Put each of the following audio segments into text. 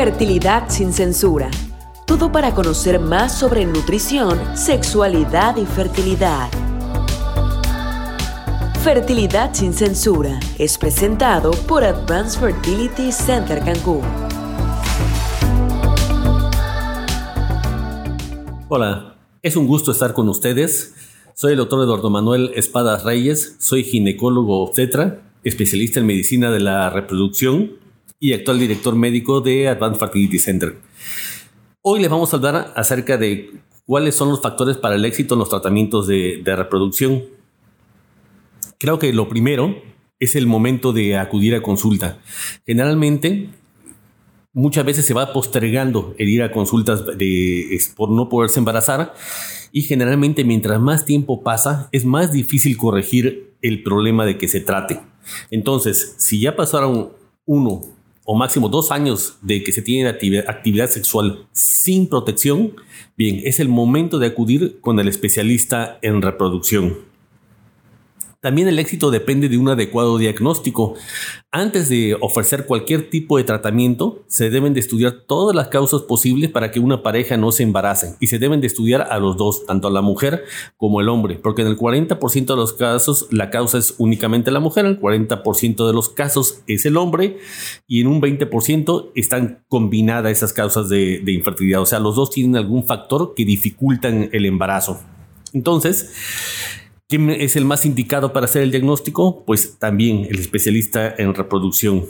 Fertilidad sin censura. Todo para conocer más sobre nutrición, sexualidad y fertilidad. Fertilidad sin censura es presentado por Advanced Fertility Center Cancún. Hola, es un gusto estar con ustedes. Soy el doctor Eduardo Manuel Espadas Reyes, soy ginecólogo obstetra, especialista en medicina de la reproducción y actual director médico de Advanced Fertility Center. Hoy les vamos a hablar acerca de cuáles son los factores para el éxito en los tratamientos de, reproducción. Creo que lo primero es el momento de acudir a consulta. Generalmente muchas veces se va postergando el ir a consultas por no poderse embarazar y generalmente mientras más tiempo pasa es más difícil corregir el problema de que se trate. Entonces, si ya pasaron uno o máximo dos años de que se tiene actividad sexual sin protección, bien, es el momento de acudir con el especialista en reproducción. También el éxito depende de un adecuado diagnóstico. Antes de ofrecer cualquier tipo de tratamiento, se deben de estudiar todas las causas posibles para que una pareja no se embarace y se deben de estudiar a los dos, tanto a la mujer como el hombre, porque en el 40% de los casos la causa es únicamente la mujer, en el 40% de los casos es el hombre y en un 20% están combinadas esas causas de, de infertilidad, o sea, los dos tienen algún factor que dificultan el embarazo. Entonces, ¿Quién es el más indicado para hacer el diagnóstico? Pues también el especialista en reproducción.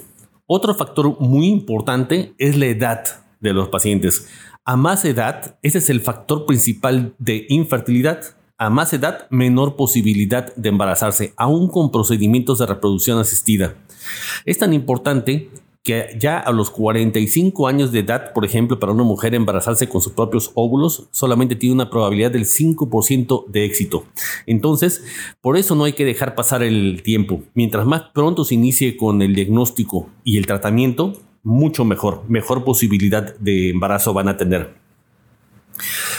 Otro factor muy importante es la edad de los pacientes. A más edad, ese es el factor principal de infertilidad. A más edad, menor posibilidad de embarazarse, aún con procedimientos de reproducción asistida. Es tan importante que ya a los 45 años de edad, por ejemplo, para una mujer embarazarse con sus propios óvulos, solamente tiene una probabilidad del 5% de éxito. Entonces, por eso no hay que dejar pasar el tiempo. Mientras más pronto se inicie con el diagnóstico y el tratamiento, mucho mejor, mejor posibilidad de embarazo van a tener.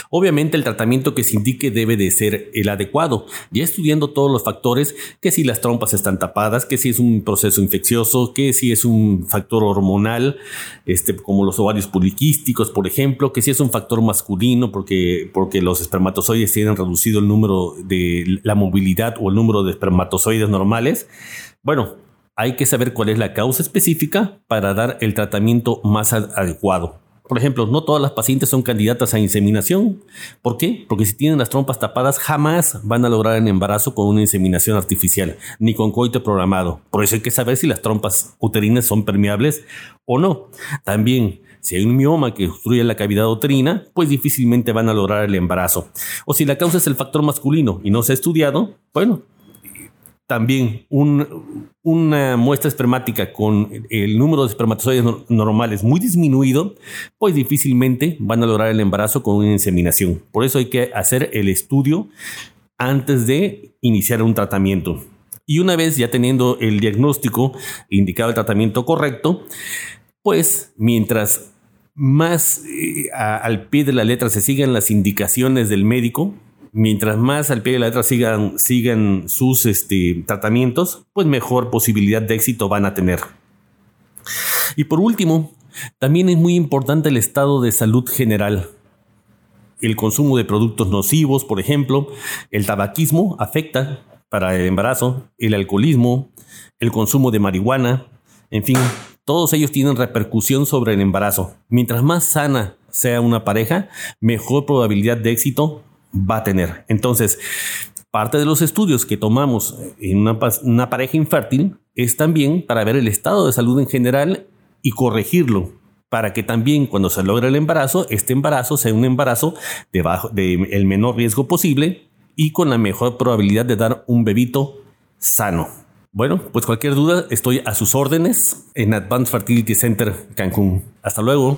Obviamente el tratamiento que se indique debe de ser el adecuado, ya estudiando todos los factores, que si las trompas están tapadas, que si es un proceso infeccioso, que si es un factor hormonal, este, como los ovarios poliquísticos, por ejemplo, que si es un factor masculino, porque, porque los espermatozoides tienen reducido el número de la movilidad o el número de espermatozoides normales. Bueno, hay que saber cuál es la causa específica para dar el tratamiento más adecuado. Por ejemplo, no todas las pacientes son candidatas a inseminación. ¿Por qué? Porque si tienen las trompas tapadas jamás van a lograr el embarazo con una inseminación artificial, ni con coito programado. Por eso hay que saber si las trompas uterinas son permeables o no. También, si hay un mioma que obstruye la cavidad uterina, pues difícilmente van a lograr el embarazo. O si la causa es el factor masculino y no se ha estudiado, bueno, también una muestra espermática con el número de espermatozoides normales muy disminuido, pues difícilmente van a lograr el embarazo con una inseminación. Por eso hay que hacer el estudio antes de iniciar un tratamiento. Y una vez ya teniendo el diagnóstico indicado el tratamiento correcto, pues mientras más eh, al pie de la letra se sigan las indicaciones del médico, mientras más al pie de la letra sigan, sigan sus este, tratamientos, pues mejor posibilidad de éxito van a tener. Y por último, también es muy importante el estado de salud general. El consumo de productos nocivos, por ejemplo, el tabaquismo afecta para el embarazo, el alcoholismo, el consumo de marihuana, en fin, todos ellos tienen repercusión sobre el embarazo. Mientras más sana sea una pareja, mejor probabilidad de éxito va a tener. Entonces, parte de los estudios que tomamos en una, pareja infértil es también para ver el estado de salud en general y corregirlo para que también cuando se logre el embarazo, este embarazo sea un embarazo de, de el menor riesgo posible y con la mejor probabilidad de dar un bebito sano. Bueno, pues cualquier duda, estoy a sus órdenes en Advanced Fertility Center Cancún. Hasta luego.